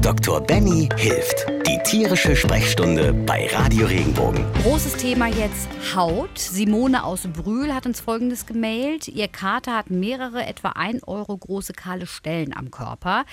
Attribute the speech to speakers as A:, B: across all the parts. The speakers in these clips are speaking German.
A: Dr. Benny hilft. Die tierische Sprechstunde bei Radio Regenbogen.
B: Großes Thema jetzt Haut. Simone aus Brühl hat uns Folgendes gemailt. Ihr Kater hat mehrere etwa 1 Euro große kahle Stellen am Körper.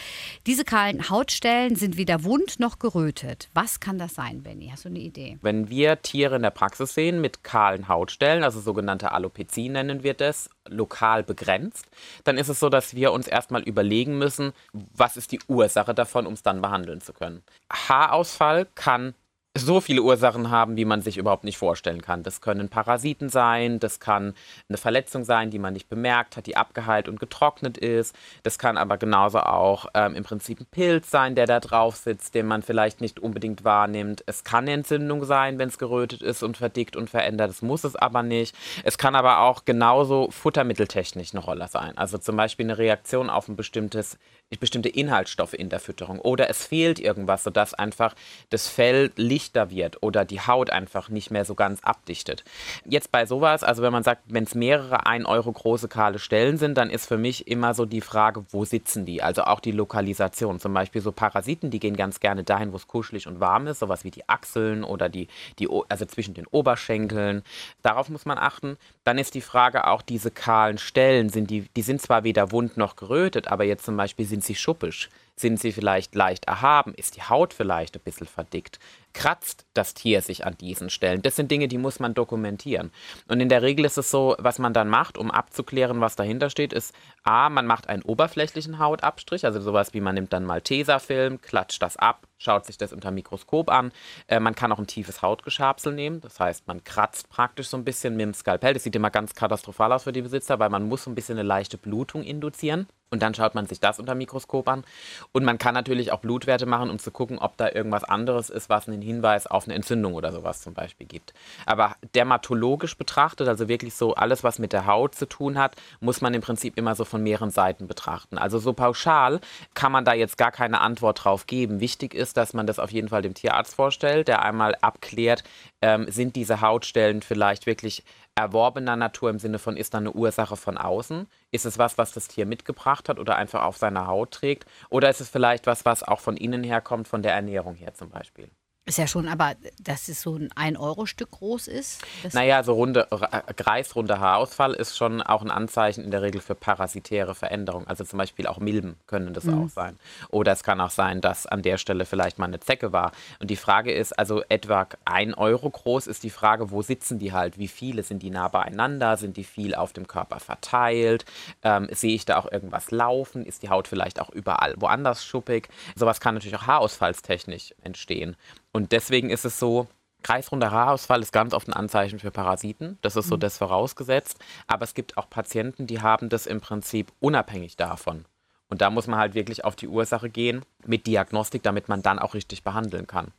B: Diese kahlen Hautstellen sind weder wund noch gerötet. Was kann das sein, Benny? Hast du eine Idee?
C: Wenn wir Tiere in der Praxis sehen mit kahlen Hautstellen, also sogenannte Alopezie nennen wir das, lokal begrenzt, dann ist es so, dass wir uns erstmal überlegen müssen, was ist die Ursache davon, um es dann behandeln zu können. Haarausfall kann so viele Ursachen haben, wie man sich überhaupt nicht vorstellen kann. Das können Parasiten sein, das kann eine Verletzung sein, die man nicht bemerkt hat, die abgeheilt und getrocknet ist. Das kann aber genauso auch ähm, im Prinzip ein Pilz sein, der da drauf sitzt, den man vielleicht nicht unbedingt wahrnimmt. Es kann eine Entzündung sein, wenn es gerötet ist und verdickt und verändert. Das muss es aber nicht. Es kann aber auch genauso futtermitteltechnisch eine Rolle sein. Also zum Beispiel eine Reaktion auf ein bestimmtes bestimmte Inhaltsstoffe in der Fütterung oder es fehlt irgendwas, sodass einfach das Fell lichter wird oder die Haut einfach nicht mehr so ganz abdichtet. Jetzt bei sowas, also wenn man sagt, wenn es mehrere 1 Euro große kahle Stellen sind, dann ist für mich immer so die Frage, wo sitzen die? Also auch die Lokalisation. Zum Beispiel so Parasiten, die gehen ganz gerne dahin, wo es kuschelig und warm ist, sowas wie die Achseln oder die, die, also zwischen den Oberschenkeln. Darauf muss man achten. Dann ist die Frage auch diese kahlen Stellen, sind die, die sind zwar weder wund noch gerötet, aber jetzt zum Beispiel sind sie schuppisch? Sind sie vielleicht leicht erhaben? Ist die Haut vielleicht ein bisschen verdickt? Kratzt das Tier sich an diesen Stellen? Das sind Dinge, die muss man dokumentieren. Und in der Regel ist es so, was man dann macht, um abzuklären, was dahinter steht, ist A, man macht einen oberflächlichen Hautabstrich, also sowas wie man nimmt dann mal Tesafilm, klatscht das ab, schaut sich das unter Mikroskop an. Äh, man kann auch ein tiefes Hautgeschabsel nehmen, das heißt, man kratzt praktisch so ein bisschen mit dem Skalpell. Das sieht immer ganz katastrophal aus für die Besitzer, weil man muss so ein bisschen eine leichte Blutung induzieren. Und dann schaut man sich das unter Mikroskop an. Und man kann natürlich auch Blutwerte machen, um zu gucken, ob da irgendwas anderes ist, was einen Hinweis auf eine Entzündung oder sowas zum Beispiel gibt. Aber dermatologisch betrachtet, also wirklich so alles, was mit der Haut zu tun hat, muss man im Prinzip immer so von mehreren Seiten betrachten. Also so pauschal kann man da jetzt gar keine Antwort drauf geben. Wichtig ist, dass man das auf jeden Fall dem Tierarzt vorstellt, der einmal abklärt, ähm, sind diese Hautstellen vielleicht wirklich erworbener Natur im Sinne von, ist da eine Ursache von außen? Ist es was, was das Tier mitgebracht hat oder einfach auf seiner Haut trägt? Oder ist es vielleicht was, was auch von innen herkommt, von der Ernährung her zum Beispiel?
B: Ist ja schon, aber dass es so ein 1-Euro-Stück groß ist?
C: Naja, so runde, äh, kreisrunder Haarausfall ist schon auch ein Anzeichen in der Regel für parasitäre Veränderungen. Also zum Beispiel auch Milben können das mhm. auch sein. Oder es kann auch sein, dass an der Stelle vielleicht mal eine Zecke war. Und die Frage ist, also etwa 1 Euro groß ist die Frage, wo sitzen die halt? Wie viele? Sind die nah beieinander? Sind die viel auf dem Körper verteilt? Ähm, sehe ich da auch irgendwas laufen? Ist die Haut vielleicht auch überall woanders schuppig? Sowas kann natürlich auch haarausfallstechnisch entstehen. Und deswegen ist es so, kreisrunder Haarausfall ist ganz oft ein Anzeichen für Parasiten. Das ist so mhm. das vorausgesetzt. Aber es gibt auch Patienten, die haben das im Prinzip unabhängig davon. Und da muss man halt wirklich auf die Ursache gehen mit Diagnostik, damit man dann auch richtig behandeln kann.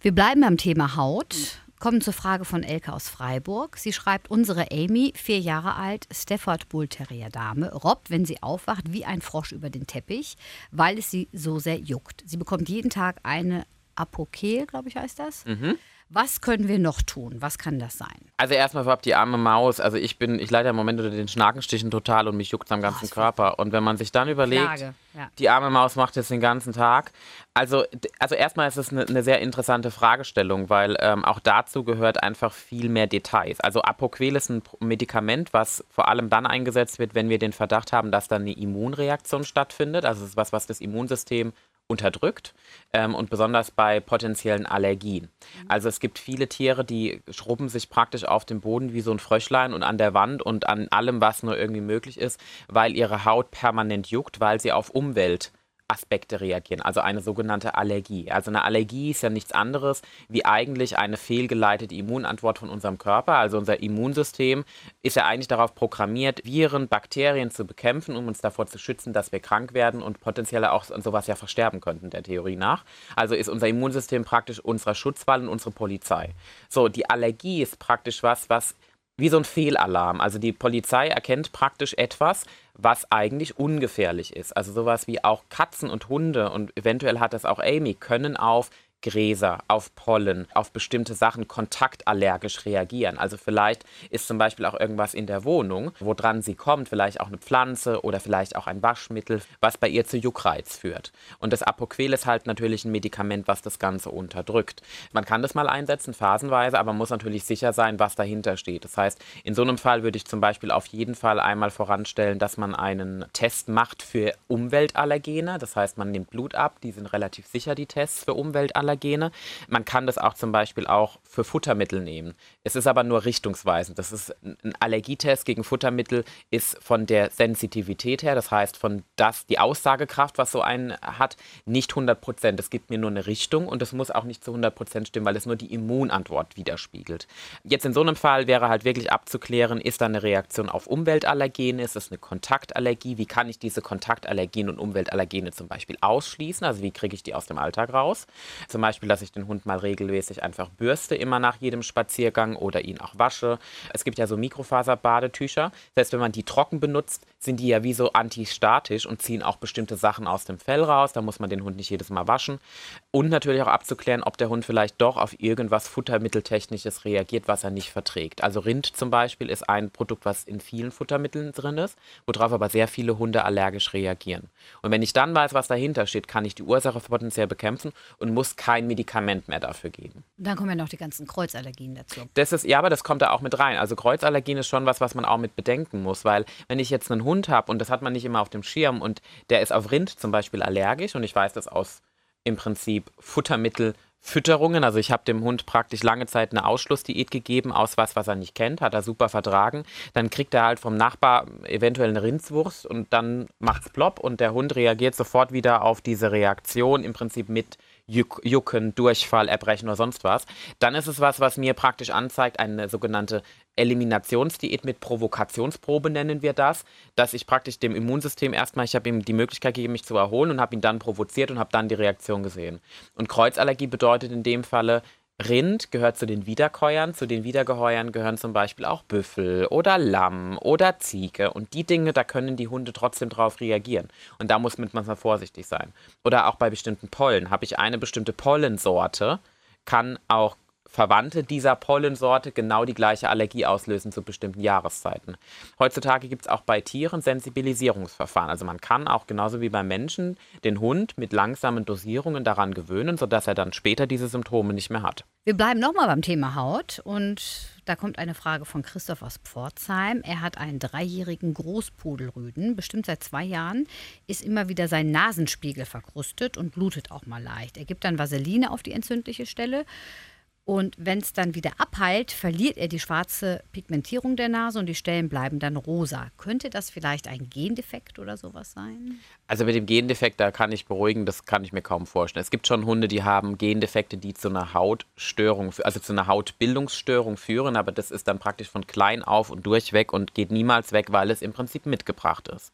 B: Wir bleiben beim Thema Haut. Kommen zur Frage von Elke aus Freiburg. Sie schreibt, unsere Amy, vier Jahre alt, Stafford Bull Terrier Dame, robbt, wenn sie aufwacht, wie ein Frosch über den Teppich, weil es sie so sehr juckt. Sie bekommt jeden Tag eine Apokel, glaube ich, heißt das. Mhm. Was können wir noch tun? Was kann das sein?
C: Also erstmal vorab die arme Maus. Also ich bin, ich leide im Moment unter den Schnakenstichen total und mich juckt am ganzen oh, Körper. Und wenn man sich dann überlegt, ja. die arme Maus macht das den ganzen Tag. Also, also erstmal ist es eine, eine sehr interessante Fragestellung, weil ähm, auch dazu gehört einfach viel mehr Details. Also Apoquel ist ein Medikament, was vor allem dann eingesetzt wird, wenn wir den Verdacht haben, dass da eine Immunreaktion stattfindet. Also es ist was, was das Immunsystem unterdrückt ähm, und besonders bei potenziellen Allergien. Also es gibt viele Tiere, die schrubben sich praktisch auf dem Boden wie so ein Fröschlein und an der Wand und an allem, was nur irgendwie möglich ist, weil ihre Haut permanent juckt, weil sie auf Umwelt Aspekte reagieren, also eine sogenannte Allergie. Also eine Allergie ist ja nichts anderes wie eigentlich eine fehlgeleitete Immunantwort von unserem Körper. Also unser Immunsystem ist ja eigentlich darauf programmiert, Viren, Bakterien zu bekämpfen, um uns davor zu schützen, dass wir krank werden und potenziell auch sowas ja versterben könnten, der Theorie nach. Also ist unser Immunsystem praktisch unser Schutzwall und unsere Polizei. So, die Allergie ist praktisch was, was wie so ein Fehlalarm. Also die Polizei erkennt praktisch etwas, was eigentlich ungefährlich ist. Also sowas wie auch Katzen und Hunde und eventuell hat das auch Amy, können auf Gräser, auf Pollen, auf bestimmte Sachen kontaktallergisch reagieren. Also vielleicht ist zum Beispiel auch irgendwas in der Wohnung, woran sie kommt, vielleicht auch eine Pflanze oder vielleicht auch ein Waschmittel, was bei ihr zu Juckreiz führt. Und das Apoquel ist halt natürlich ein Medikament, was das Ganze unterdrückt. Man kann das mal einsetzen, phasenweise, aber muss natürlich sicher sein, was dahinter steht. Das heißt, in so einem Fall würde ich zum Beispiel auf jeden Fall einmal voranstellen, dass man einen Test macht für Umweltallergene. Das heißt, man nimmt Blut ab, die sind relativ sicher, die Tests für Umweltallergene. Man kann das auch zum Beispiel auch für Futtermittel nehmen. Es ist aber nur richtungsweisend. Das ist ein Allergietest gegen Futtermittel ist von der Sensitivität her, das heißt von das, die Aussagekraft, was so ein hat, nicht 100 Prozent. Es gibt mir nur eine Richtung und es muss auch nicht zu 100 Prozent stimmen, weil es nur die Immunantwort widerspiegelt. Jetzt in so einem Fall wäre halt wirklich abzuklären, ist da eine Reaktion auf Umweltallergene, ist es eine Kontaktallergie, wie kann ich diese Kontaktallergene und Umweltallergene zum Beispiel ausschließen, also wie kriege ich die aus dem Alltag raus. Zum Beispiel, dass ich den Hund mal regelmäßig einfach bürste, immer nach jedem Spaziergang oder ihn auch wasche. Es gibt ja so Mikrofaserbadetücher, das heißt, wenn man die trocken benutzt, sind die ja wie so antistatisch und ziehen auch bestimmte Sachen aus dem Fell raus, da muss man den Hund nicht jedes Mal waschen. Und natürlich auch abzuklären, ob der Hund vielleicht doch auf irgendwas Futtermitteltechnisches reagiert, was er nicht verträgt. Also Rind zum Beispiel ist ein Produkt, was in vielen Futtermitteln drin ist, worauf aber sehr viele Hunde allergisch reagieren. Und wenn ich dann weiß, was dahinter steht, kann ich die Ursache potenziell bekämpfen und muss kein Medikament mehr dafür geben.
B: Dann kommen ja noch die ganzen Kreuzallergien dazu.
C: Das ist, ja, aber das kommt da auch mit rein. Also Kreuzallergien ist schon was, was man auch mit bedenken muss, weil wenn ich jetzt einen Hund habe und das hat man nicht immer auf dem Schirm und der ist auf Rind zum Beispiel allergisch und ich weiß das aus im Prinzip Futtermittel Fütterungen. Also ich habe dem Hund praktisch lange Zeit eine Ausschlussdiät gegeben aus was, was er nicht kennt, hat er super vertragen. Dann kriegt er halt vom Nachbar eventuell eine Rindswurst und dann macht's plopp und der Hund reagiert sofort wieder auf diese Reaktion im Prinzip mit Jucken, Durchfall, Erbrechen oder sonst was. Dann ist es was, was mir praktisch anzeigt, eine sogenannte Eliminationsdiät mit Provokationsprobe nennen wir das, dass ich praktisch dem Immunsystem erstmal, ich habe ihm die Möglichkeit gegeben, mich zu erholen und habe ihn dann provoziert und habe dann die Reaktion gesehen. Und Kreuzallergie bedeutet in dem Falle, Rind gehört zu den Wiederkäuern. Zu den Wiedergeheuern gehören zum Beispiel auch Büffel oder Lamm oder Ziege. Und die Dinge, da können die Hunde trotzdem drauf reagieren. Und da muss man manchmal vorsichtig sein. Oder auch bei bestimmten Pollen. Habe ich eine bestimmte Pollensorte, kann auch Verwandte dieser Pollensorte genau die gleiche Allergie auslösen zu bestimmten Jahreszeiten. Heutzutage gibt es auch bei Tieren Sensibilisierungsverfahren. Also man kann auch genauso wie beim Menschen den Hund mit langsamen Dosierungen daran gewöhnen, sodass er dann später diese Symptome nicht mehr hat.
B: Wir bleiben nochmal beim Thema Haut und da kommt eine Frage von Christoph aus Pforzheim. Er hat einen dreijährigen Großpudelrüden, bestimmt seit zwei Jahren, ist immer wieder sein Nasenspiegel verkrustet und blutet auch mal leicht. Er gibt dann Vaseline auf die entzündliche Stelle. Und wenn es dann wieder abheilt, verliert er die schwarze Pigmentierung der Nase und die Stellen bleiben dann rosa. Könnte das vielleicht ein Gendefekt oder sowas sein?
C: Also mit dem Gendefekt, da kann ich beruhigen, das kann ich mir kaum vorstellen. Es gibt schon Hunde, die haben Gendefekte, die zu einer Hautstörung, also zu einer Hautbildungsstörung führen, aber das ist dann praktisch von klein auf und durchweg und geht niemals weg, weil es im Prinzip mitgebracht ist.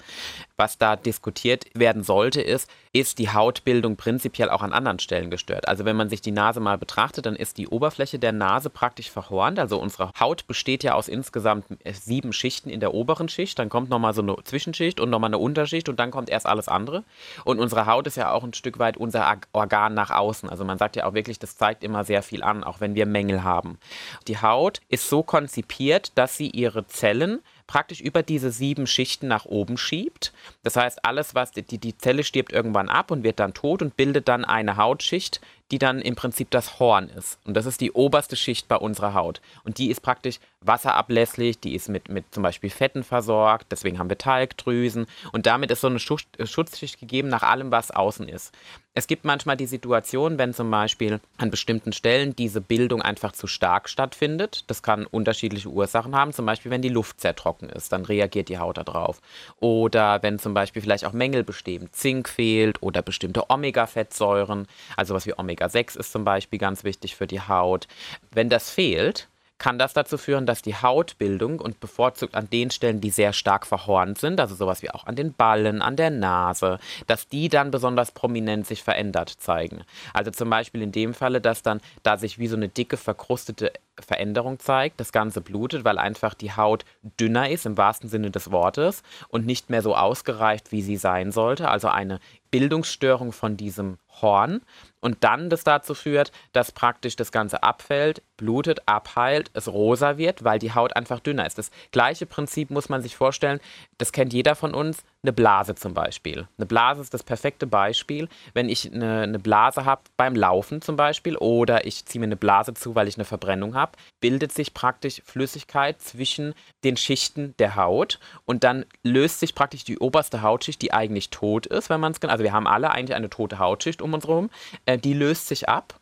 C: Was da diskutiert werden sollte, ist, ist die Hautbildung prinzipiell auch an anderen Stellen gestört. Also wenn man sich die Nase mal betrachtet, dann ist die Oberfläche der Nase praktisch verhornt. Also unsere Haut besteht ja aus insgesamt äh, sieben Schichten in der oberen Schicht. Dann kommt nochmal so eine Zwischenschicht und nochmal eine Unterschicht und dann kommt erst alles andere. Und unsere Haut ist ja auch ein Stück weit unser Organ nach außen. Also man sagt ja auch wirklich, das zeigt immer sehr viel an, auch wenn wir Mängel haben. Die Haut ist so konzipiert, dass sie ihre Zellen praktisch über diese sieben Schichten nach oben schiebt. Das heißt, alles, was die, die Zelle stirbt irgendwann ab und wird dann tot und bildet dann eine Hautschicht, die dann im Prinzip das Horn ist. Und das ist die oberste Schicht bei unserer Haut. Und die ist praktisch wasserablässlich, die ist mit, mit zum Beispiel Fetten versorgt, deswegen haben wir Talgdrüsen. Und damit ist so eine Schutzschicht gegeben nach allem, was außen ist. Es gibt manchmal die Situation, wenn zum Beispiel an bestimmten Stellen diese Bildung einfach zu stark stattfindet. Das kann unterschiedliche Ursachen haben. Zum Beispiel, wenn die Luft sehr trocken ist, dann reagiert die Haut darauf. Oder wenn zum Beispiel vielleicht auch Mängel bestehen, Zink fehlt oder bestimmte Omega-Fettsäuren, also was wie Omega-6 ist zum Beispiel ganz wichtig für die Haut. Wenn das fehlt, kann das dazu führen, dass die Hautbildung und bevorzugt an den Stellen, die sehr stark verhornt sind, also sowas wie auch an den Ballen, an der Nase, dass die dann besonders prominent sich verändert zeigen. Also zum Beispiel in dem Falle, dass dann da sich wie so eine dicke, verkrustete Veränderung zeigt. Das Ganze blutet, weil einfach die Haut dünner ist im wahrsten Sinne des Wortes und nicht mehr so ausgereift, wie sie sein sollte. Also eine Bildungsstörung von diesem Horn und dann das dazu führt, dass praktisch das Ganze abfällt, blutet, abheilt, es rosa wird, weil die Haut einfach dünner ist. Das gleiche Prinzip muss man sich vorstellen, das kennt jeder von uns, eine Blase zum Beispiel. Eine Blase ist das perfekte Beispiel. Wenn ich eine, eine Blase habe beim Laufen zum Beispiel oder ich ziehe mir eine Blase zu, weil ich eine Verbrennung habe, bildet sich praktisch Flüssigkeit zwischen den Schichten der Haut und dann löst sich praktisch die oberste Hautschicht, die eigentlich tot ist, wenn man es also wir haben alle eigentlich eine tote Hautschicht um uns herum, äh, die löst sich ab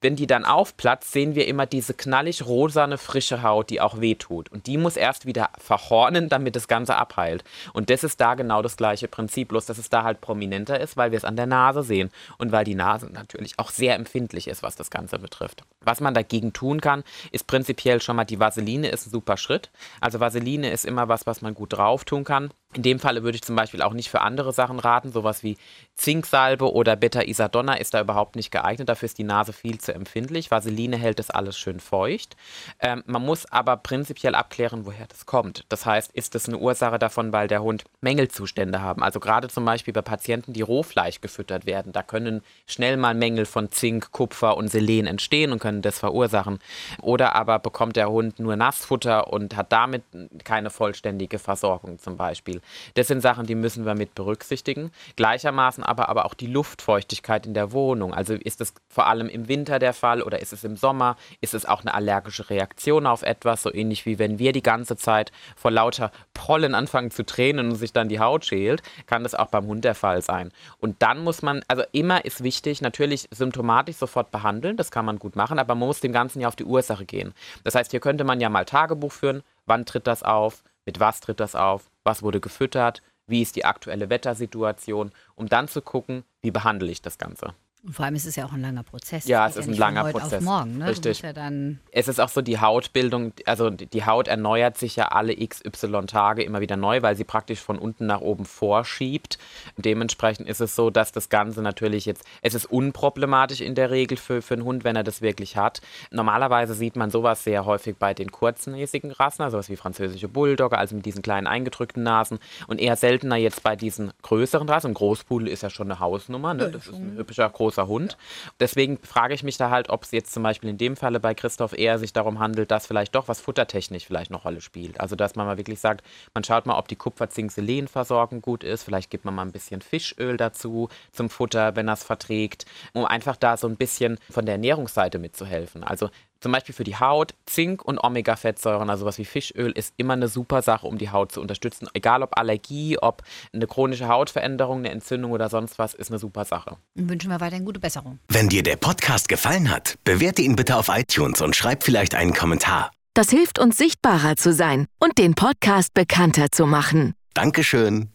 C: wenn die dann aufplatzt, sehen wir immer diese knallig rosane, frische Haut, die auch wehtut. Und die muss erst wieder verhornen, damit das Ganze abheilt. Und das ist da genau das gleiche Prinzip, bloß dass es da halt prominenter ist, weil wir es an der Nase sehen und weil die Nase natürlich auch sehr empfindlich ist, was das Ganze betrifft. Was man dagegen tun kann, ist prinzipiell schon mal die Vaseline ist ein super Schritt. Also Vaseline ist immer was, was man gut drauf tun kann. In dem Falle würde ich zum Beispiel auch nicht für andere Sachen raten. Sowas wie Zinksalbe oder Beta-Isadonna ist da überhaupt nicht geeignet. Dafür ist die Nase viel zu empfindlich. Vaseline hält das alles schön feucht. Ähm, man muss aber prinzipiell abklären, woher das kommt. Das heißt, ist das eine Ursache davon, weil der Hund Mängelzustände haben? Also gerade zum Beispiel bei Patienten, die Rohfleisch gefüttert werden, da können schnell mal Mängel von Zink, Kupfer und Selen entstehen und können das verursachen. Oder aber bekommt der Hund nur Nassfutter und hat damit keine vollständige Versorgung zum Beispiel. Das sind Sachen, die müssen wir mit berücksichtigen. Gleichermaßen aber, aber auch die Luftfeuchtigkeit in der Wohnung. Also ist es vor allem im Winter der Fall oder ist es im Sommer? Ist es auch eine allergische Reaktion auf etwas? So ähnlich wie wenn wir die ganze Zeit vor lauter Pollen anfangen zu tränen und sich dann die Haut schält, kann das auch beim Hund der Fall sein. Und dann muss man, also immer ist wichtig, natürlich symptomatisch sofort behandeln, das kann man gut machen, aber man muss dem Ganzen ja auf die Ursache gehen. Das heißt, hier könnte man ja mal Tagebuch führen, wann tritt das auf, mit was tritt das auf, was wurde gefüttert, wie ist die aktuelle Wettersituation, um dann zu gucken, wie behandle ich das Ganze.
B: Und vor allem ist es ja auch ein langer Prozess.
C: Ja, es ist ja ein langer von Prozess. Auf
B: morgen, ne?
C: Richtig. Ja es ist auch so die Hautbildung, also die Haut erneuert sich ja alle XY Tage immer wieder neu, weil sie praktisch von unten nach oben vorschiebt. Dementsprechend ist es so, dass das Ganze natürlich jetzt, es ist unproblematisch in der Regel für, für einen Hund, wenn er das wirklich hat. Normalerweise sieht man sowas sehr häufig bei den kurznäsigen Rassen, also sowas wie französische Bulldogger, also mit diesen kleinen eingedrückten Nasen und eher seltener jetzt bei diesen größeren Rassen. Ein Großpudel ist ja schon eine Hausnummer, ne? das ist ein hübscher, großer großer Hund. Deswegen frage ich mich da halt, ob es jetzt zum Beispiel in dem Falle bei Christoph eher sich darum handelt, dass vielleicht doch was futtertechnisch vielleicht noch Rolle spielt. Also dass man mal wirklich sagt, man schaut mal, ob die Kupfer-Zink-Selen-Versorgung gut ist. Vielleicht gibt man mal ein bisschen Fischöl dazu zum Futter, wenn das verträgt, um einfach da so ein bisschen von der Ernährungsseite mitzuhelfen. Also zum Beispiel für die Haut, Zink und Omega-Fettsäuren, also was wie Fischöl, ist immer eine super Sache, um die Haut zu unterstützen. Egal ob Allergie, ob eine chronische Hautveränderung, eine Entzündung oder sonst was, ist eine super Sache.
B: Und wünschen wir weiterhin gute Besserung.
A: Wenn dir der Podcast gefallen hat, bewerte ihn bitte auf iTunes und schreib vielleicht einen Kommentar.
D: Das hilft uns sichtbarer zu sein und den Podcast bekannter zu machen.
A: Dankeschön.